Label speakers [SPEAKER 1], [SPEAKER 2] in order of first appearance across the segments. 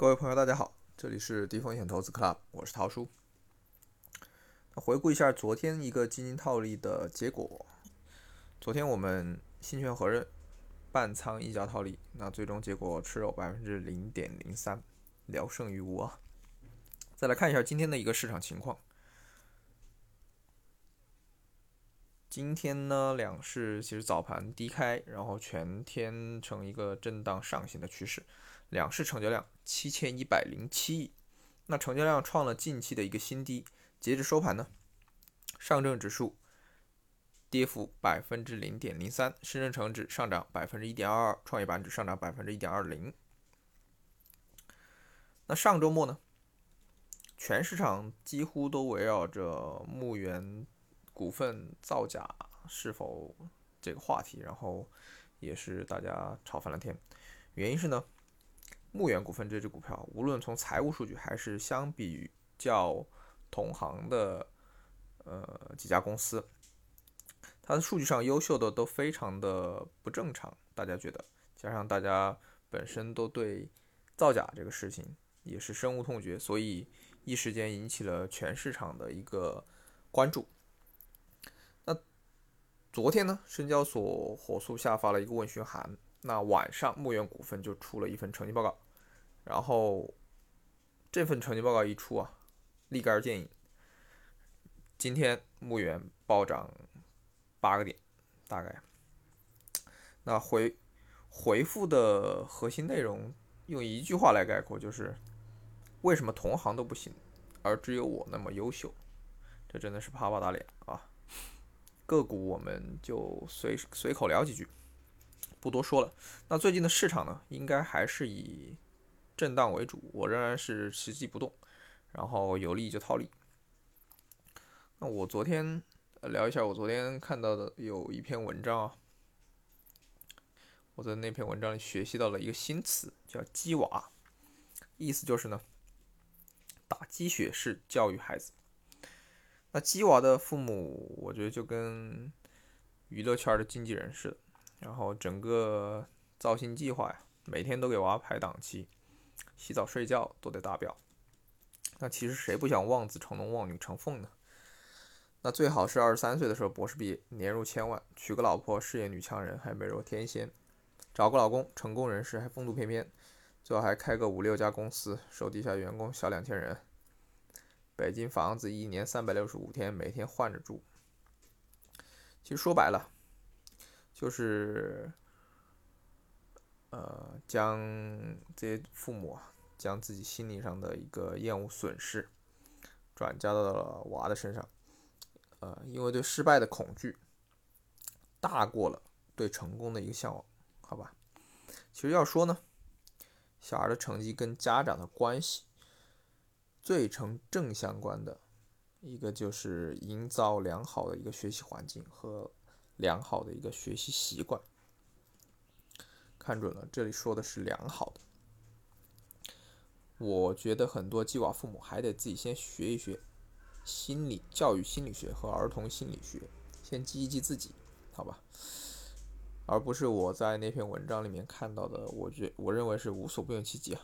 [SPEAKER 1] 各位朋友，大家好，这里是低风险投资 Club，我是陶叔。回顾一下昨天一个基金套利的结果。昨天我们新权合刃半仓溢价套利，那最终结果持有百分之零点零三，聊胜于无啊。再来看一下今天的一个市场情况。今天呢，两市其实早盘低开，然后全天呈一个震荡上行的趋势。两市成交量七千一百零七亿，那成交量创了近期的一个新低。截至收盘呢，上证指数跌幅百分之零点零三，深圳成指上涨百分之一点二二，创业板指上涨百分之一点二零。那上周末呢，全市场几乎都围绕着牧原股份造假是否这个话题，然后也是大家吵翻了天。原因是呢？牧原股份这只股票，无论从财务数据还是相比较同行的呃几家公司，它的数据上优秀的都非常的不正常。大家觉得，加上大家本身都对造假这个事情也是深恶痛绝，所以一时间引起了全市场的一个关注。那昨天呢，深交所火速下发了一个问询函。那晚上牧原股份就出了一份成绩报告，然后这份成绩报告一出啊，立竿见影。今天牧原暴涨八个点，大概。那回回复的核心内容用一句话来概括，就是为什么同行都不行，而只有我那么优秀？这真的是啪啪打脸啊！个股我们就随随口聊几句。不多说了。那最近的市场呢，应该还是以震荡为主，我仍然是持续不动，然后有利就套利。那我昨天聊一下，我昨天看到的有一篇文章啊，我在那篇文章里学习到了一个新词，叫“鸡娃”，意思就是呢，打鸡血式教育孩子。那鸡娃的父母，我觉得就跟娱乐圈的经纪人似的。然后整个造星计划呀，每天都给娃排档期，洗澡睡觉都得达标。那其实谁不想望子成龙、望女成凤呢？那最好是二十三岁的时候博士毕业，年入千万，娶个老婆事业女强人，还美若天仙，找个老公成功人士，还风度翩翩，最好还开个五六家公司，手底下员工小两千人，北京房子一年三百六十五天，每天换着住。其实说白了。就是，呃，将这些父母啊，将自己心理上的一个厌恶损失，转嫁到了娃的身上，呃，因为对失败的恐惧，大过了对成功的一个向往，好吧？其实要说呢，小孩的成绩跟家长的关系，最成正相关的，一个就是营造良好的一个学习环境和。良好的一个学习习惯，看准了，这里说的是良好的。我觉得很多鸡娃父母还得自己先学一学心理教育心理学和儿童心理学，先激一激自己，好吧？而不是我在那篇文章里面看到的，我觉我认为是无所不用其极啊。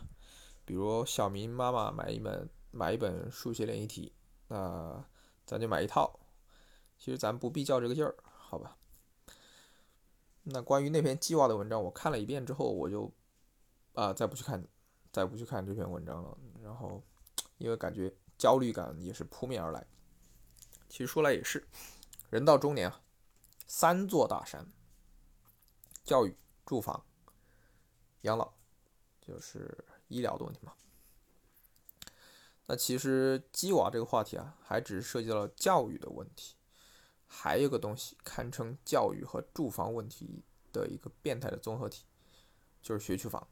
[SPEAKER 1] 比如小明妈妈买一本买一本数学练习题，那咱就买一套。其实咱不必较这个劲儿，好吧？那关于那篇鸡娃的文章，我看了一遍之后，我就啊再不去看，再不去看这篇文章了。然后，因为感觉焦虑感也是扑面而来。其实说来也是，人到中年啊，三座大山：教育、住房、养老，就是医疗的问题嘛。那其实鸡娃这个话题啊，还只是涉及到了教育的问题。还有个东西堪称教育和住房问题的一个变态的综合体，就是学区房。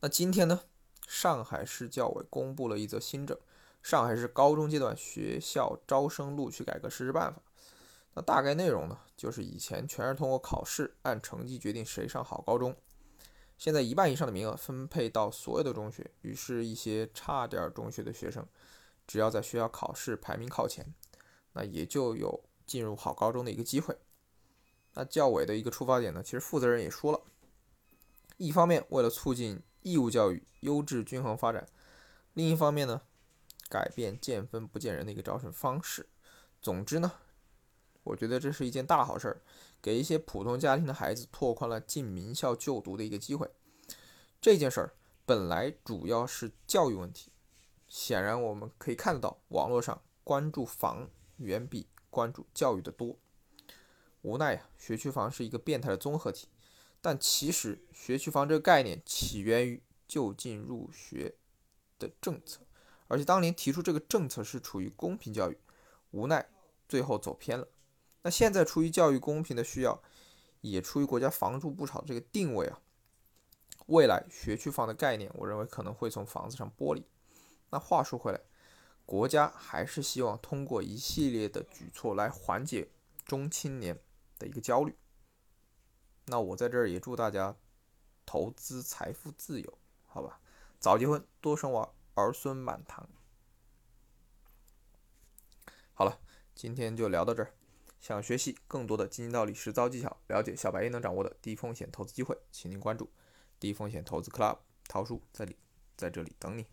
[SPEAKER 1] 那今天呢，上海市教委公布了一则新政，《上海市高中阶段学校招生录取改革实施办法》。那大概内容呢，就是以前全是通过考试按成绩决定谁上好高中，现在一半以上的名额分配到所有的中学，于是，一些差点中学的学生，只要在学校考试排名靠前。那也就有进入好高中的一个机会。那教委的一个出发点呢，其实负责人也说了，一方面为了促进义务教育优质均衡发展。另一方面呢，改变见分不见人的一个招生方式。总之呢，我觉得这是一件大好事儿，给一些普通家庭的孩子拓宽了进名校就读的一个机会。这件事儿本来主要是教育问题，显然我们可以看得到，网络上关注房远比关注教育的多。无奈呀，学区房是一个变态的综合体。但其实学区房这个概念起源于就近入学的政策，而且当年提出这个政策是处于公平教育，无奈最后走偏了。那现在出于教育公平的需要，也出于国家房住不炒这个定位啊，未来学区房的概念，我认为可能会从房子上剥离。那话说回来，国家还是希望通过一系列的举措来缓解中青年的一个焦虑。那我在这儿也祝大家投资财富自由，好吧？早结婚，多生娃，儿孙满堂。好了，今天就聊到这儿。想学习更多的经济道理、实操技巧，了解小白也能掌握的低风险投资机会，请您关注低风险投资 Club，桃叔在里，在这里等你。